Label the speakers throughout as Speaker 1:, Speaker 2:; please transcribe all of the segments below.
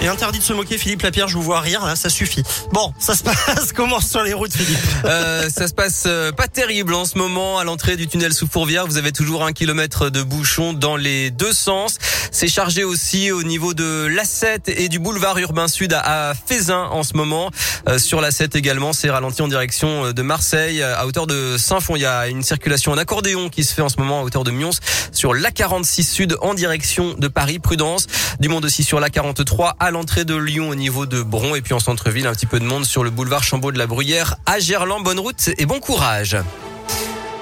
Speaker 1: Et interdit de se moquer, Philippe Lapierre, je vous vois rire, là, ça suffit. Bon, ça se passe comment sur les routes, Philippe?
Speaker 2: Euh, Ça se passe euh, pas terrible en ce moment à l'entrée du tunnel sous Fourvière. Vous avez toujours un kilomètre de bouchon dans les deux sens. C'est chargé aussi au niveau de l'A7 et du boulevard urbain sud à, Fézin en ce moment. Euh, sur l'A7 également, c'est ralenti en direction de Marseille à hauteur de Saint-Fond. Il y a une circulation en accordéon qui se fait en ce moment à hauteur de Mions sur l'A46 sud en direction de Paris. Prudence. Du monde aussi sur l'A43 à l'entrée de Lyon au niveau de Bron et puis en centre-ville un petit peu de monde sur le boulevard Chambaud de la Bruyère à Gerland. Bonne route et bon courage.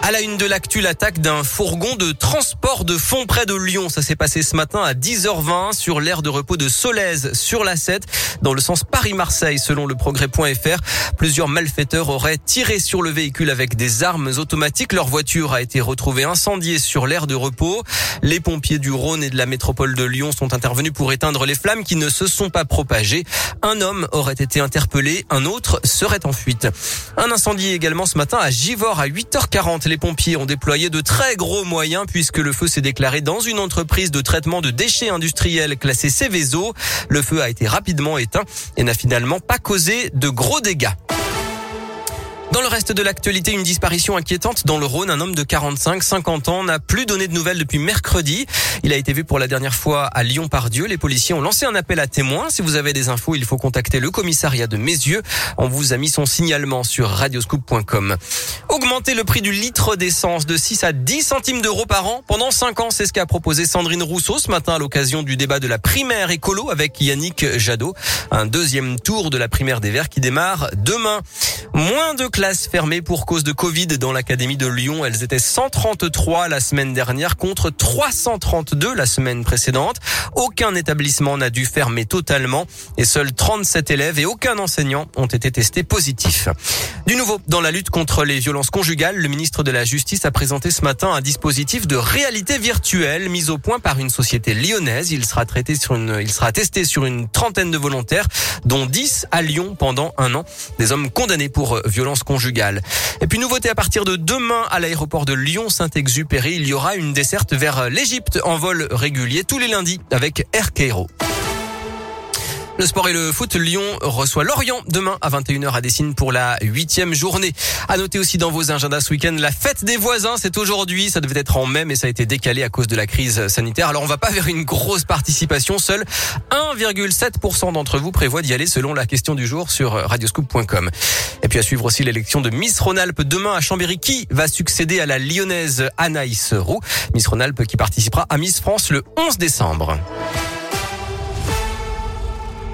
Speaker 2: À la une de l'actu, l'attaque d'un fourgon de transport de fonds près de Lyon. Ça s'est passé ce matin à 10h20 sur l'aire de repos de Solèze sur la 7 dans le sens Paris-Marseille selon le progrès.fr. Plusieurs malfaiteurs auraient tiré sur le véhicule avec des armes automatiques. Leur voiture a été retrouvée incendiée sur l'aire de repos. Les pompiers du Rhône et de la métropole de Lyon sont intervenus pour éteindre les flammes qui ne se sont pas propagées. Un homme aurait été interpellé, un autre serait en fuite. Un incendie également ce matin à Givors à 8h40 les pompiers ont déployé de très gros moyens puisque le feu s'est déclaré dans une entreprise de traitement de déchets industriels classée Céveso. Le feu a été rapidement éteint et n'a finalement pas causé de gros dégâts. Dans le reste de l'actualité, une disparition inquiétante dans le Rhône. Un homme de 45-50 ans n'a plus donné de nouvelles depuis mercredi. Il a été vu pour la dernière fois à Lyon-Pardieu. Les policiers ont lancé un appel à témoins. Si vous avez des infos, il faut contacter le commissariat de Mézieux. On vous a mis son signalement sur radioscoop.com. Augmenter le prix du litre d'essence de 6 à 10 centimes d'euros par an pendant 5 ans, c'est ce qu'a proposé Sandrine Rousseau ce matin à l'occasion du débat de la primaire écolo avec Yannick Jadot. Un deuxième tour de la primaire des Verts qui démarre demain. Moins de classes fermées pour cause de Covid dans l'académie de Lyon. Elles étaient 133 la semaine dernière contre 332 la semaine précédente. Aucun établissement n'a dû fermer totalement et seuls 37 élèves et aucun enseignant ont été testés positifs. Du nouveau, dans la lutte contre les violences conjugales, le ministre de la Justice a présenté ce matin un dispositif de réalité virtuelle mis au point par une société lyonnaise. Il sera traité sur une, il sera testé sur une trentaine de volontaires, dont 10 à Lyon pendant un an. Des hommes condamnés pour violences conjugales. Et puis nouveauté à partir de demain à l'aéroport de Lyon-Saint-Exupéry, il y aura une desserte vers l'Égypte en vol régulier tous les lundis avec Air Cairo. Le sport et le foot, Lyon reçoit Lorient demain à 21h à Dessine pour la huitième journée. À noter aussi dans vos agendas ce week-end, la fête des voisins, c'est aujourd'hui. Ça devait être en mai, mais ça a été décalé à cause de la crise sanitaire. Alors on va pas vers une grosse participation. Seul 1,7% d'entre vous prévoient d'y aller selon la question du jour sur radioscoop.com. Et puis à suivre aussi l'élection de Miss Rhône-Alpes demain à Chambéry. Qui va succéder à la lyonnaise Anaïs Roux? Miss Rhône-Alpes qui participera à Miss France le 11 décembre.